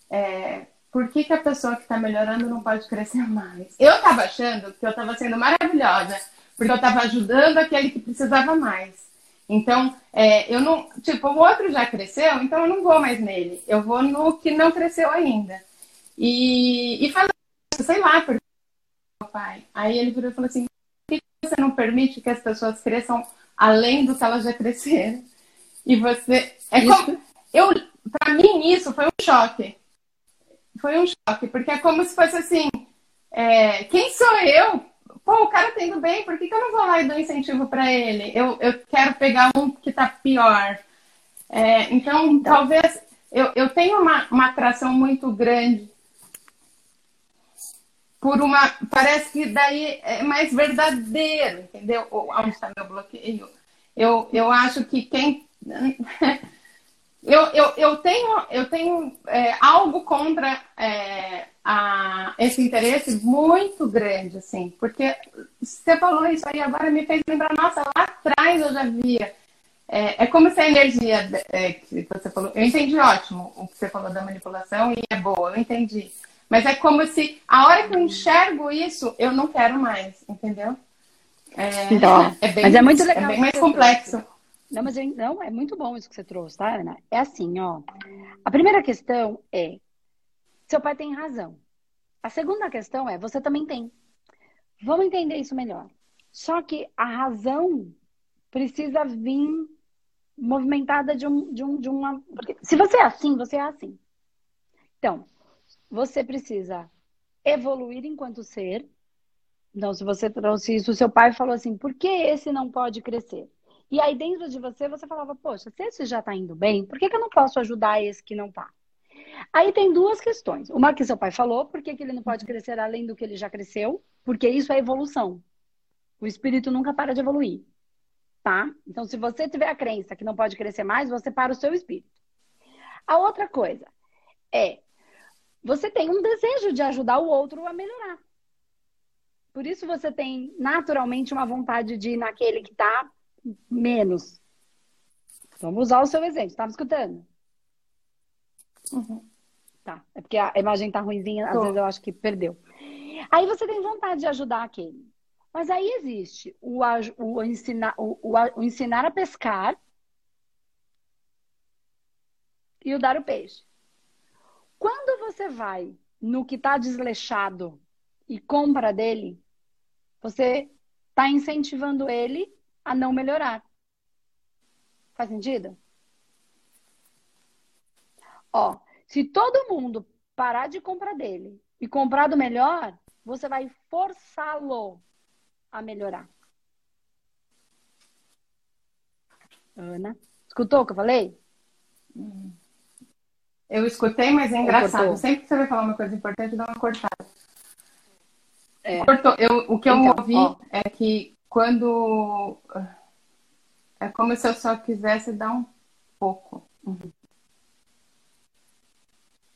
é, por que, que a pessoa que está melhorando não pode crescer <laughs> mais? Eu estava achando que eu estava sendo maravilhosa, porque eu estava ajudando aquele que precisava mais. Então, é, eu não. Tipo, o outro já cresceu, então eu não vou mais nele. Eu vou no que não cresceu ainda. E, e falei, sei lá, por meu pai. Aí ele virou e falou assim: por que você não permite que as pessoas cresçam além do que elas já cresceram? E você. É como... eu, pra mim, isso foi um choque. Foi um choque, porque é como se fosse assim: é... quem sou eu? Pô, o cara tá indo bem, por que, que eu não vou lá e dou incentivo para ele? Eu, eu quero pegar um que tá pior. É, então, então, talvez eu, eu tenho uma, uma atração muito grande por uma. Parece que daí é mais verdadeiro, entendeu? Onde está meu bloqueio? Eu, eu acho que quem <laughs> eu, eu, eu tenho, eu tenho é, algo contra é, a, esse interesse muito grande, assim, porque você falou isso aí agora me fez lembrar, nossa, lá atrás eu já via. É, é como se a energia é, que você falou, eu entendi ótimo o que você falou da manipulação e é boa, eu entendi. Mas é como se a hora que eu enxergo isso, eu não quero mais, entendeu? É, então, é bem, mas é muito legal. É bem mais complexo. Não, mas eu, não, é muito bom isso que você trouxe, tá, Ana? É assim, ó. A primeira questão é: seu pai tem razão. A segunda questão é: você também tem. Vamos entender isso melhor. Só que a razão precisa vir movimentada de um, de um, de uma. Porque se você é assim, você é assim. Então, você precisa evoluir enquanto ser. Então, se você trouxe isso, seu pai falou assim: por que esse não pode crescer? E aí, dentro de você, você falava, poxa, se esse já está indo bem, por que, que eu não posso ajudar esse que não está? Aí tem duas questões. Uma que seu pai falou, por que, que ele não pode crescer além do que ele já cresceu? Porque isso é evolução. O espírito nunca para de evoluir. Tá? Então, se você tiver a crença que não pode crescer mais, você para o seu espírito. A outra coisa é, você tem um desejo de ajudar o outro a melhorar. Por isso você tem naturalmente uma vontade de ir naquele que está menos. Vamos usar o seu exemplo. Estava me escutando? Uhum. Tá. É porque a imagem tá ruimzinha, às Tô. vezes eu acho que perdeu. Aí você tem vontade de ajudar aquele. Mas aí existe o, o, ensinar, o, o, o ensinar a pescar e o dar o peixe. Quando você vai no que está desleixado e compra dele, você está incentivando ele a não melhorar. Faz sentido? Ó, se todo mundo parar de comprar dele e comprar do melhor, você vai forçá-lo a melhorar. Ana, escutou o que eu falei? Eu escutei, mas é engraçado. Sempre que você vai falar uma coisa importante, dá uma cortada. É. Eu, o que eu então, ouvi ó. é que quando. É como se eu só quisesse dar um pouco. Uhum.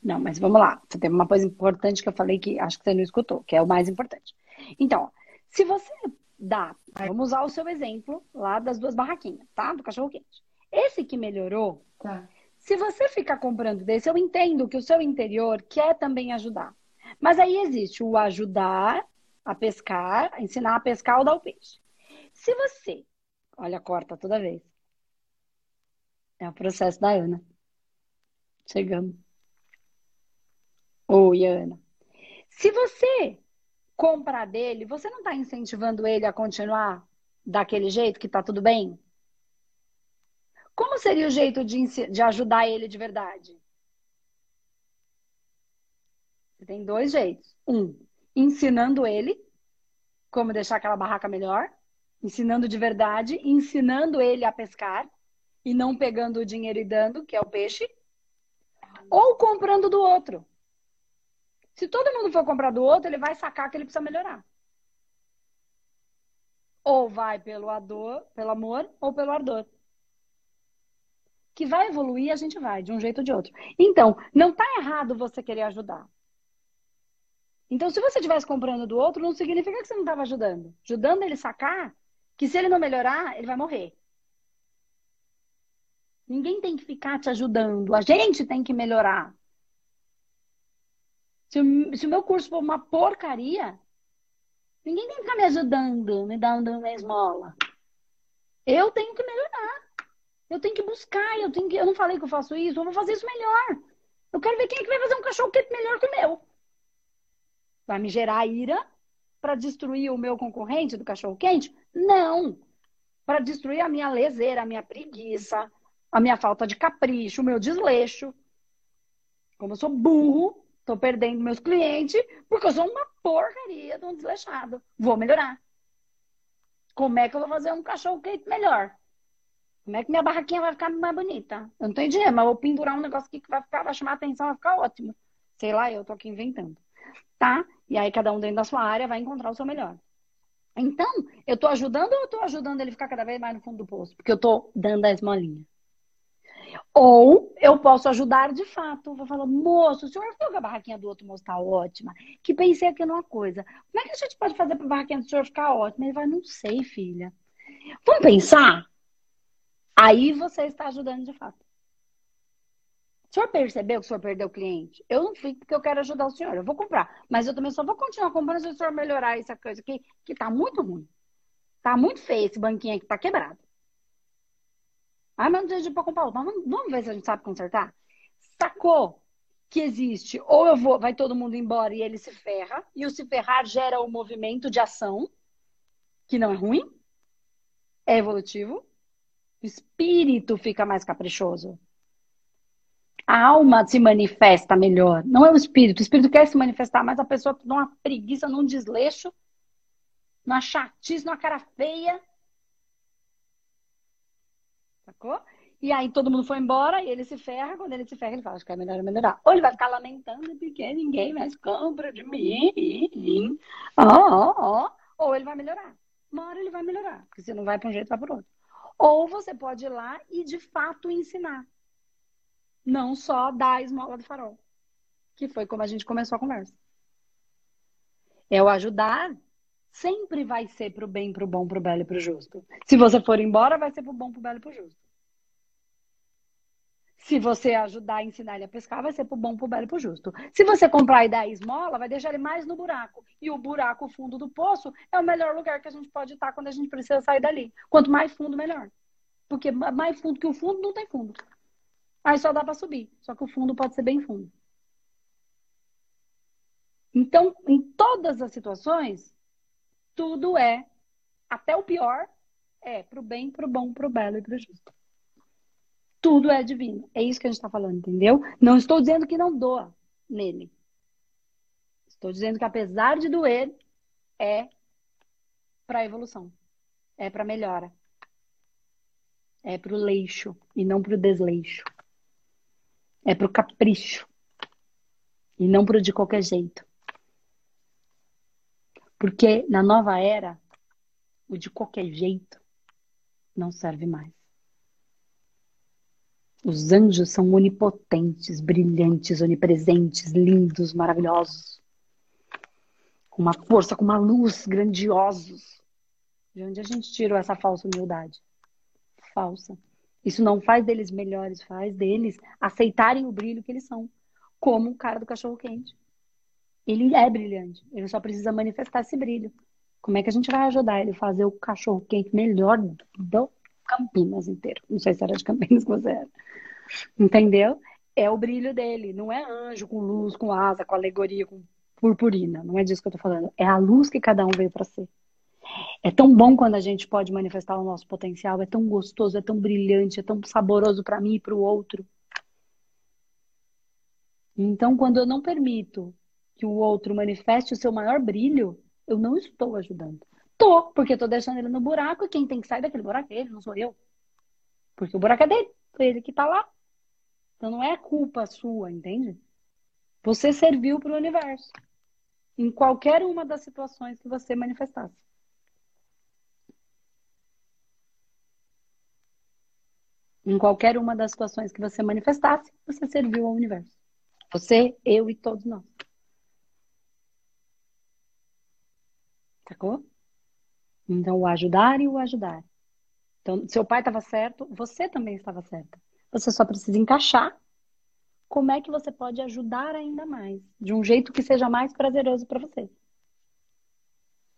Não, mas vamos lá. Tem uma coisa importante que eu falei que acho que você não escutou, que é o mais importante. Então, se você dá, vamos usar o seu exemplo lá das duas barraquinhas, tá? Do cachorro quente. Esse que melhorou, tá. se você ficar comprando desse, eu entendo que o seu interior quer também ajudar. Mas aí existe o ajudar a pescar, ensinar a pescar ou dar o peixe. Se você, olha, corta toda vez. É o processo da Ana. Chegamos. Oi, Ana. Se você comprar dele, você não está incentivando ele a continuar daquele jeito que está tudo bem? Como seria o jeito de, de ajudar ele de verdade? Você tem dois jeitos. Um, ensinando ele como deixar aquela barraca melhor, ensinando de verdade, ensinando ele a pescar e não pegando o dinheiro e dando, que é o peixe, ou comprando do outro. Se todo mundo for comprar do outro, ele vai sacar que ele precisa melhorar. Ou vai pelo ardor, pelo amor, ou pelo ardor. Que vai evoluir, a gente vai, de um jeito ou de outro. Então, não está errado você querer ajudar. Então, se você estivesse comprando do outro, não significa que você não estava ajudando. Ajudando ele sacar que se ele não melhorar, ele vai morrer. Ninguém tem que ficar te ajudando. A gente tem que melhorar. Se o, se o meu curso for uma porcaria, ninguém tem que ficar me ajudando, me dando uma esmola. Eu tenho que melhorar. Eu tenho que buscar. Eu, tenho que, eu não falei que eu faço isso, eu vou fazer isso melhor. Eu quero ver quem é que vai fazer um cachorro quente melhor que o meu. Vai me gerar ira para destruir o meu concorrente do cachorro quente? Não. Para destruir a minha leseira, a minha preguiça, a minha falta de capricho, o meu desleixo. Como eu sou burro, Tô perdendo meus clientes porque eu sou uma porcaria de um desleixado. Vou melhorar. Como é que eu vou fazer um cachorro quente melhor? Como é que minha barraquinha vai ficar mais bonita? Eu não tenho dinheiro, mas vou pendurar um negócio aqui que vai ficar, vai chamar atenção, vai ficar ótimo. Sei lá, eu tô aqui inventando. Tá? E aí cada um dentro da sua área vai encontrar o seu melhor. Então, eu tô ajudando ou eu tô ajudando ele ficar cada vez mais no fundo do poço? Porque eu tô dando a esmolinha. Ou eu posso ajudar de fato. Vou falar, moço, o senhor viu que a barraquinha do outro moço está ótima? Que pensei aqui numa coisa. Como é que a gente pode fazer para a barraquinha do senhor ficar ótima? Ele vai, não sei, filha. Vamos pensar? Aí você está ajudando de fato. O senhor percebeu que o senhor perdeu o cliente? Eu não fico porque eu quero ajudar o senhor. Eu vou comprar. Mas eu também só vou continuar comprando se o senhor melhorar essa coisa aqui, que está muito ruim. Está muito feio esse banquinho aqui, está quebrado. Ah, mas não tem dinheiro para comprar outro. Mas vamos ver se a gente sabe consertar. Sacou que existe, ou eu vou, vai todo mundo embora e ele se ferra, e o se ferrar gera o movimento de ação, que não é ruim, é evolutivo. O espírito fica mais caprichoso. A alma se manifesta melhor. Não é o espírito. O espírito quer se manifestar, mas a pessoa numa preguiça, num desleixo, numa chatice, numa cara feia, Sacou? E aí todo mundo foi embora e ele se ferra. Quando ele se ferra, ele fala, acho que é melhor melhorar. Ou ele vai ficar lamentando porque ninguém mais compra de mim. Ó, ó, ó. Ou ele vai melhorar. Uma hora ele vai melhorar. Porque se não vai para um jeito, vai para outro. Ou você pode ir lá e de fato ensinar. Não só dar a esmola do farol. Que foi como a gente começou a conversa. É o ajudar sempre vai ser pro bem, pro bom, pro belo e pro justo. Se você for embora, vai ser pro bom, pro belo e pro justo. Se você ajudar a ensinar ele a pescar, vai ser pro bom, pro belo e pro justo. Se você comprar e dar esmola, vai deixar ele mais no buraco. E o buraco, o fundo do poço, é o melhor lugar que a gente pode estar quando a gente precisa sair dali. Quanto mais fundo, melhor. Porque mais fundo que o fundo, não tem fundo. Aí só dá para subir. Só que o fundo pode ser bem fundo. Então, em todas as situações, tudo é, até o pior, é pro bem, pro bom, pro belo e pro justo tudo é divino. É isso que a gente está falando, entendeu? Não estou dizendo que não doa nele. Estou dizendo que apesar de doer, é para evolução, é para melhora, é para o leixo e não para o desleixo, é para o capricho e não para o de qualquer jeito. Porque na nova era, o de qualquer jeito não serve mais. Os anjos são onipotentes, brilhantes, onipresentes, lindos, maravilhosos. Com uma força, com uma luz, grandiosos. De onde a gente tirou essa falsa humildade? Falsa. Isso não faz deles melhores, faz deles aceitarem o brilho que eles são. Como o cara do cachorro quente. Ele é brilhante, ele só precisa manifestar esse brilho. Como é que a gente vai ajudar ele a fazer o cachorro quente melhor do Campinas inteiro? Não sei se era de Campinas que você era. Entendeu? É o brilho dele, não é anjo com luz, com asa, com alegoria, com purpurina. Não é disso que eu tô falando. É a luz que cada um veio para ser. É tão bom quando a gente pode manifestar o nosso potencial, é tão gostoso, é tão brilhante, é tão saboroso para mim e para o outro. Então, quando eu não permito que o outro manifeste o seu maior brilho, eu não estou ajudando. Tô, porque tô deixando ele no buraco e quem tem que sair daquele buraco é ele, não sou eu. Porque o buraco é dele, foi ele que tá lá. Então não é culpa sua, entende? Você serviu para o universo. Em qualquer uma das situações que você manifestasse. Em qualquer uma das situações que você manifestasse, você serviu ao universo. Você, eu e todos nós. Sacou? Então, o ajudar e o ajudar. Então, seu pai estava certo, você também estava certa. Você só precisa encaixar como é que você pode ajudar ainda mais, de um jeito que seja mais prazeroso para você.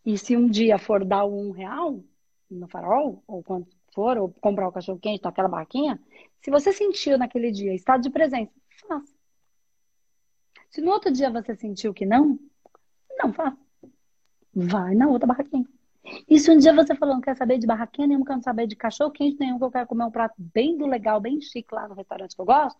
E se um dia for dar um real no farol, ou quanto for, ou comprar o cachorro quente naquela barraquinha, se você sentiu naquele dia estado de presença, faça. Se no outro dia você sentiu que não, não faça. Vai na outra barraquinha. E se um dia você falou, não quer saber de barraquinha nenhuma, quer saber de cachorro quente nenhum, que eu quero comer um prato bem do legal, bem chique lá no restaurante que eu gosto,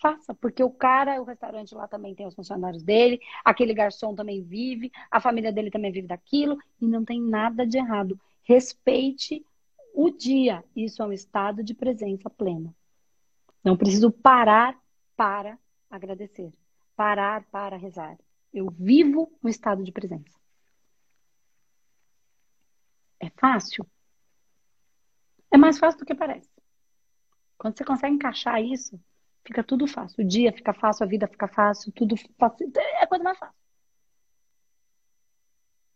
faça, porque o cara, o restaurante lá também tem os funcionários dele, aquele garçom também vive, a família dele também vive daquilo, e não tem nada de errado. Respeite o dia. Isso é um estado de presença plena. Não preciso parar para agradecer, parar para rezar. Eu vivo no estado de presença. É fácil? É mais fácil do que parece. Quando você consegue encaixar isso, fica tudo fácil. O dia fica fácil, a vida fica fácil, tudo. É coisa mais fácil.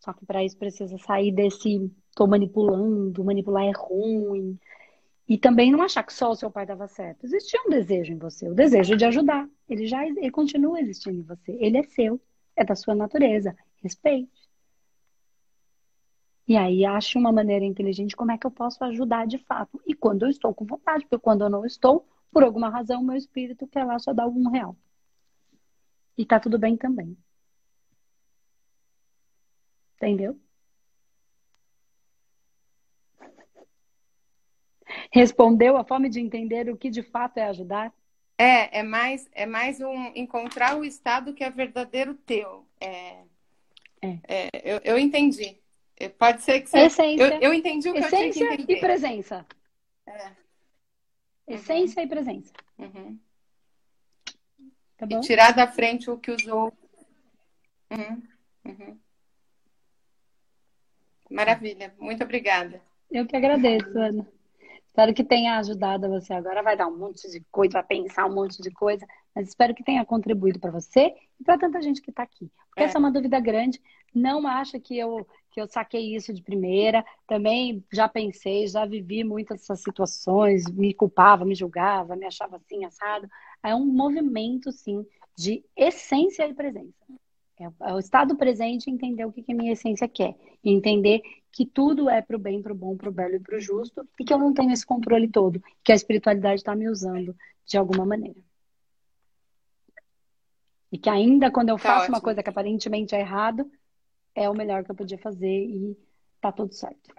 Só que para isso precisa sair desse tô manipulando, manipular é ruim. E também não achar que só o seu pai dava certo. Existia um desejo em você, o desejo de ajudar. Ele já ele continua existindo em você. Ele é seu, é da sua natureza. Respeite. E aí ache uma maneira inteligente como é que eu posso ajudar de fato. E quando eu estou com vontade, porque quando eu não estou, por alguma razão, meu espírito quer lá só dar um real. E tá tudo bem também. Entendeu? Respondeu a fome de entender o que de fato é ajudar? É, é mais, é mais um encontrar o estado que é verdadeiro teu. É, é. é eu, eu entendi. É, pode ser que seja. Essência. Eu, eu entendi o que Essência eu tinha que entender. e presença. É. Essência uhum. e presença. Uhum. Tá? E tirar da frente o que usou. Uhum. Uhum. Maravilha. Muito obrigada. Eu que agradeço, Ana. Espero que tenha ajudado você. Agora vai dar um monte de coisa, vai pensar um monte de coisa, mas espero que tenha contribuído para você e para tanta gente que está aqui. Porque é. essa é uma dúvida grande. Não acha que eu que eu saquei isso de primeira. Também já pensei, já vivi muitas dessas situações, me culpava, me julgava, me achava assim, assado. É um movimento, sim, de essência e presença. É, é o estado presente entender o que, que a minha essência quer. E entender que tudo é para o bem, para o bom, para o belo e para o justo. E que eu não tenho esse controle todo. Que a espiritualidade está me usando de alguma maneira. E que ainda quando eu tá faço ótimo. uma coisa que aparentemente é errado, é o melhor que eu podia fazer e tá tudo certo.